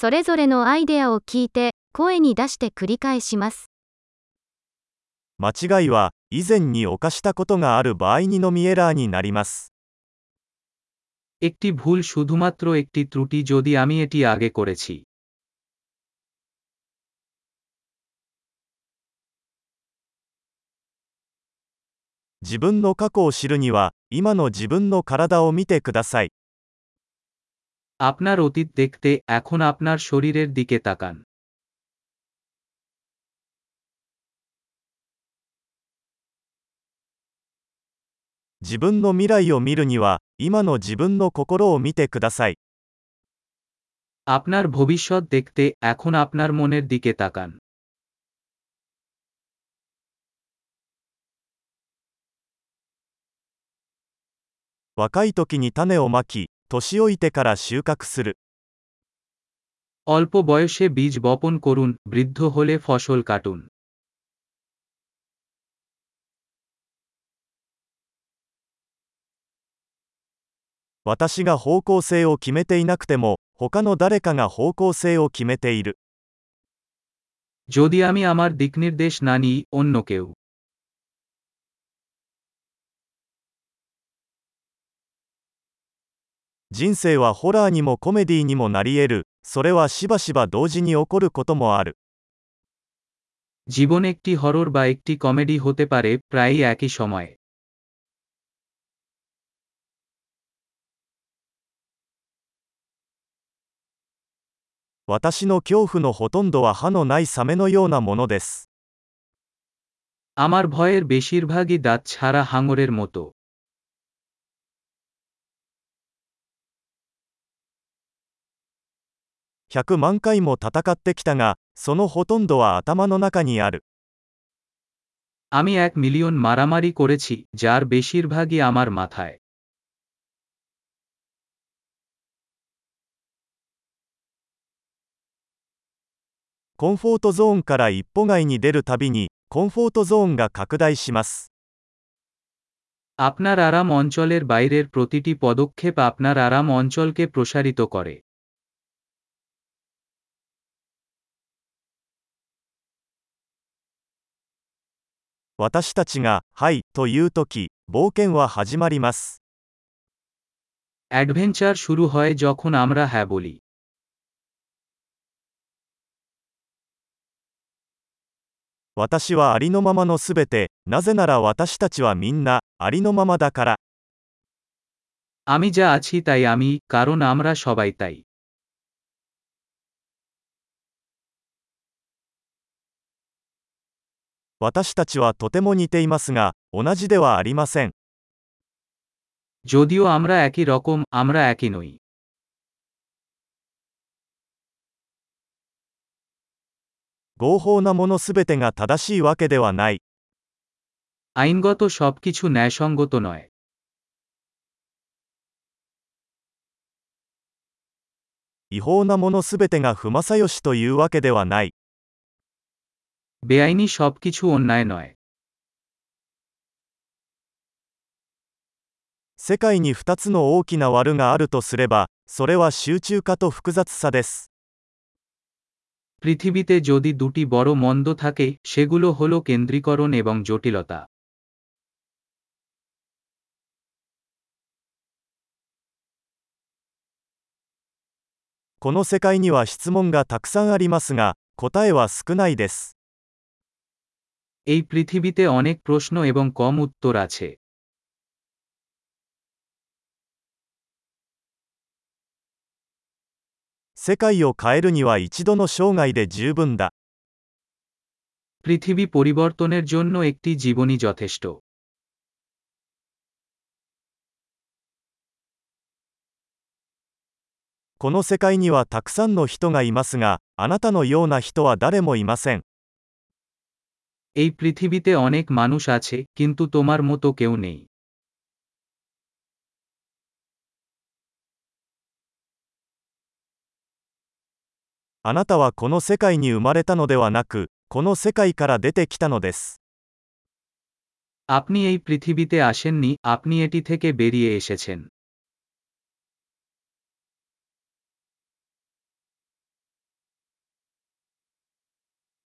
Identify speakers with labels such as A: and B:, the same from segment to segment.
A: それぞれのアイデアを聞いて、声に出して繰り返します。
B: 間違いは以前に犯したことがある場合にのみエラーになります。
C: একটি ভুল শুধুমাত্র একটি ত্রুটি যদি আমি এটি আগে করেছি
B: 自分の過去を知るには、今の自分の体を見てください。
C: আপনার অতীত দেখতে এখন আপনার শরীরের দিকে তাকান
B: 自分の未来を見るには、今の自分の心を見てください。
C: আপনার ভবিষ্যৎ দেখতে এখন আপনার মনের দিকে তাকান
B: 若い時に種をまき、 年老いてから収穫する。
C: অল্প বয়সে বীজ বপন করুন বৃদ্ধ হলে ফসল কাটুন
B: 私が方向性を決めていなくても、他の誰かが方向性を決めている。
C: যদি আমি আমার দিকনির্দেশ না নিই অন্য কেউ
B: 人生はホラーにもコメディにもなり得る。それはしばしば同時に起こることもある。
C: জীবন একটি হরর বা একটি কমেডি হতে পারে প্রায়ই একই সময়ে
B: 私の恐怖のほとんどは歯のないサメのようなものです。
C: আমার ভয়ের বেশিরভাগই দাঁত ছাড়া হাঙরের মতো
B: 100万回も戦ってきたが、そのほとんどは頭の中にある。
C: আমি এক মিলিয়ন মারামারি করেছি যার বেশিরভাগই আমার মাথায়
B: コンフォートゾーンから一歩外に出るたびに、コンフォートゾーンが拡大します。
C: আপনার আরাম অঞ্চলের বাইরের প্রতিটি পদক্ষেপ আপনার আরাম অঞ্চলকে প্রসারিত করে
B: 私たちが、はい、というとき、冒険は始まります。
C: অ্যাডভেঞ্চার শুরু হয় যখন আমরা হ্যাঁ বলি
B: 私はありのままのすべて、なぜなら私たちはみんな、ありのままだから。
C: আমি যা আছি তাই আমি কারণ আমরা সবাই তাই
B: 私たちはとても似ていますが、同じではありません。
C: যদিও আমরা একই রকম আমরা একই নই
B: 合法なものすべてが正しいわけではない。
C: আইনগত সবকিছু ন্যায়সঙ্গত নয়
B: 違法なものすべてが不正義というわけではない。
C: বেআইনি সবকিছু অন্যায় নয়
B: 世界に2つの大きな悪があるとすれば、それは集中化と複雑さです。
C: পৃথিবীতে যদি দুটি বড় মন্দ থাকে সেগুলো হল কেন্দ্রীকরণ এবং জটিলতা
B: この世界には質問がたくさんありますが、答えは少ないです。
C: এই পৃথিবীতে অনেক প্রশ্ন এবং কম উত্তর আছে「
B: 世界を変えるには一度の生涯で十分だ」
C: পৃথিবী পরিবর্তনের জন্য একটি জীবনই যথেষ্ট
B: この世界にはたくさんの人がいますが、あなたのような人は誰もいません。
C: এই পৃথিবীতে অনেক মানুষ আছে কিন্তু তোমার মতো কেউ নেই
B: あなたはこの世界に生まれたのではなく、この世界から出てきたのです。
C: আপনি এই পৃথিবীতে আসেননি আপনি এটি থেকে বেরিয়ে এসেছেন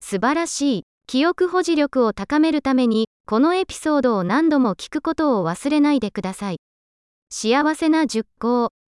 A: 素晴らしい。 記憶保持力を高めるために、このエピソードを何度も聞くことを忘れないでください。幸せな熟考。